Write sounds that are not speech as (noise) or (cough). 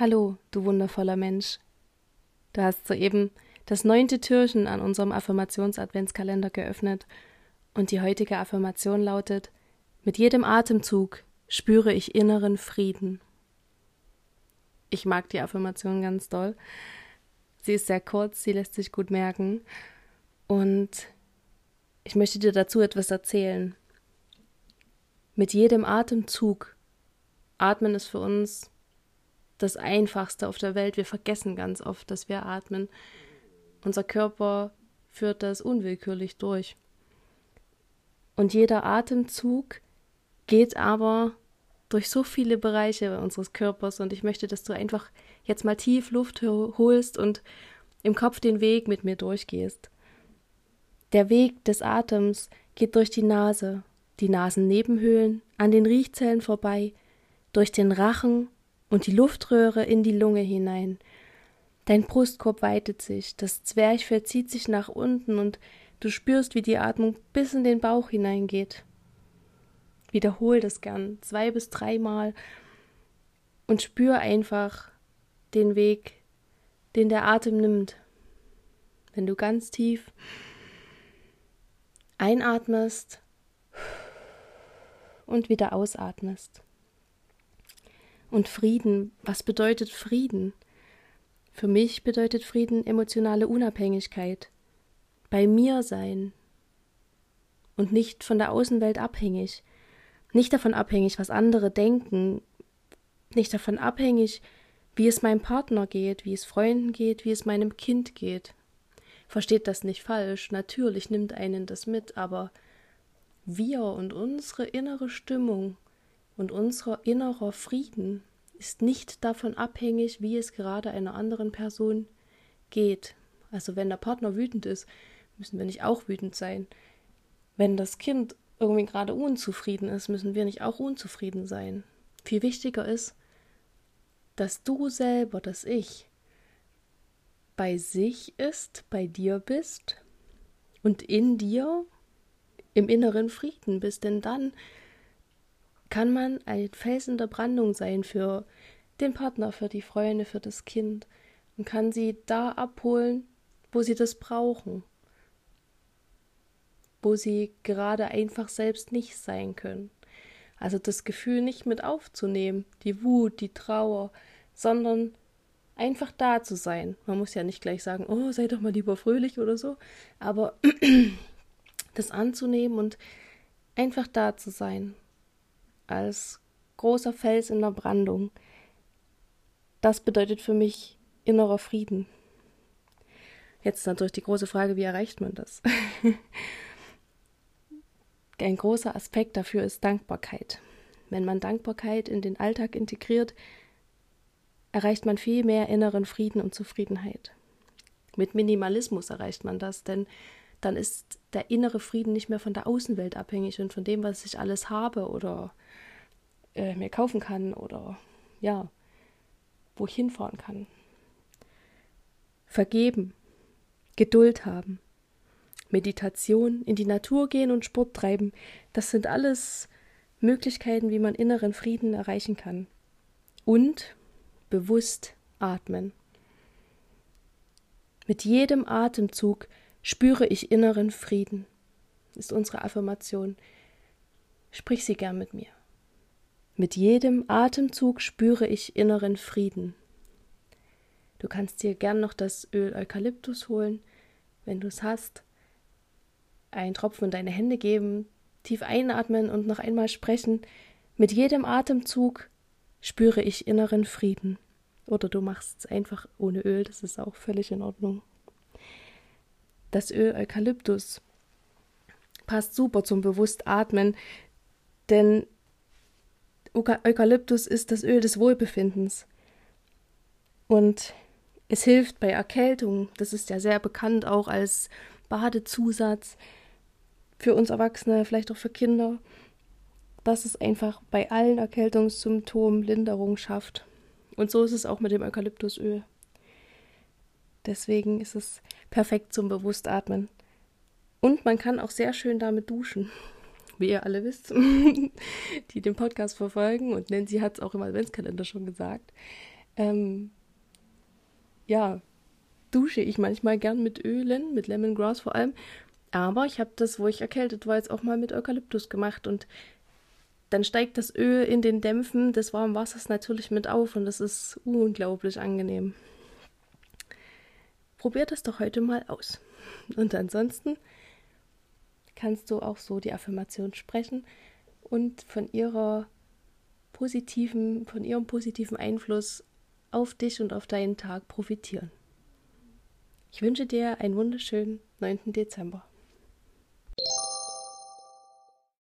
Hallo, du wundervoller Mensch. Du hast soeben das neunte Türchen an unserem Affirmations-Adventskalender geöffnet und die heutige Affirmation lautet: Mit jedem Atemzug spüre ich inneren Frieden. Ich mag die Affirmation ganz doll. Sie ist sehr kurz, sie lässt sich gut merken und ich möchte dir dazu etwas erzählen. Mit jedem Atemzug. Atmen ist für uns das Einfachste auf der Welt. Wir vergessen ganz oft, dass wir atmen. Unser Körper führt das unwillkürlich durch. Und jeder Atemzug geht aber durch so viele Bereiche unseres Körpers und ich möchte, dass du einfach jetzt mal tief Luft holst und im Kopf den Weg mit mir durchgehst. Der Weg des Atems geht durch die Nase, die Nasennebenhöhlen, an den Riechzellen vorbei, durch den Rachen und die Luftröhre in die Lunge hinein. Dein Brustkorb weitet sich, das Zwerchfell zieht sich nach unten und du spürst, wie die Atmung bis in den Bauch hineingeht. Wiederhol das gern zwei bis dreimal und spür einfach den Weg, den der Atem nimmt. Wenn du ganz tief einatmest und wieder ausatmest. Und Frieden, was bedeutet Frieden? Für mich bedeutet Frieden emotionale Unabhängigkeit, bei mir sein. Und nicht von der Außenwelt abhängig, nicht davon abhängig, was andere denken, nicht davon abhängig, wie es meinem Partner geht, wie es Freunden geht, wie es meinem Kind geht. Versteht das nicht falsch, natürlich nimmt einen das mit, aber wir und unsere innere Stimmung und unser innerer Frieden ist nicht davon abhängig, wie es gerade einer anderen Person geht. Also wenn der Partner wütend ist, müssen wir nicht auch wütend sein. Wenn das Kind irgendwie gerade unzufrieden ist, müssen wir nicht auch unzufrieden sein. Viel wichtiger ist, dass du selber, dass ich bei sich ist, bei dir bist und in dir im inneren Frieden bist, denn dann kann man ein Felsen der Brandung sein für den Partner, für die Freunde, für das Kind und kann sie da abholen, wo sie das brauchen, wo sie gerade einfach selbst nicht sein können. Also das Gefühl nicht mit aufzunehmen, die Wut, die Trauer, sondern einfach da zu sein. Man muss ja nicht gleich sagen, oh, sei doch mal lieber fröhlich oder so, aber (clears throat) das anzunehmen und einfach da zu sein, als großer Fels in der Brandung, das bedeutet für mich innerer Frieden. Jetzt natürlich die große Frage, wie erreicht man das? (laughs) Ein großer Aspekt dafür ist Dankbarkeit. Wenn man Dankbarkeit in den Alltag integriert, erreicht man viel mehr inneren Frieden und Zufriedenheit. Mit Minimalismus erreicht man das, denn dann ist der innere Frieden nicht mehr von der Außenwelt abhängig und von dem, was ich alles habe oder äh, mir kaufen kann oder ja, wo ich hinfahren kann. Vergeben, Geduld haben, Meditation, in die Natur gehen und Sport treiben, das sind alles Möglichkeiten, wie man inneren Frieden erreichen kann. Und bewusst atmen. Mit jedem Atemzug spüre ich inneren Frieden, ist unsere Affirmation. Sprich sie gern mit mir. Mit jedem Atemzug spüre ich inneren Frieden. Du kannst dir gern noch das Öl Eukalyptus holen, wenn du es hast. Einen Tropfen in deine Hände geben, tief einatmen und noch einmal sprechen. Mit jedem Atemzug spüre ich inneren Frieden. Oder du machst es einfach ohne Öl, das ist auch völlig in Ordnung. Das Öl Eukalyptus passt super zum bewusst Atmen, denn Eukalyptus ist das Öl des Wohlbefindens. Und es hilft bei Erkältung, das ist ja sehr bekannt auch als Badezusatz für uns Erwachsene, vielleicht auch für Kinder, dass es einfach bei allen Erkältungssymptomen Linderung schafft. Und so ist es auch mit dem Eukalyptusöl. Deswegen ist es perfekt zum Bewusstatmen. Und man kann auch sehr schön damit duschen. Wie ihr alle wisst, (laughs) die den Podcast verfolgen. Und Nancy hat es auch im Adventskalender schon gesagt. ähm, ja, dusche ich manchmal gern mit Ölen, mit Lemongrass vor allem. Aber ich habe das, wo ich erkältet war, jetzt auch mal mit Eukalyptus gemacht und dann steigt das Öl in den Dämpfen des warmen Wassers natürlich mit auf und das ist unglaublich angenehm. Probiert das doch heute mal aus. Und ansonsten kannst du auch so die Affirmation sprechen und von ihrer positiven, von ihrem positiven Einfluss auf dich und auf deinen Tag profitieren. Ich wünsche dir einen wunderschönen 9. Dezember.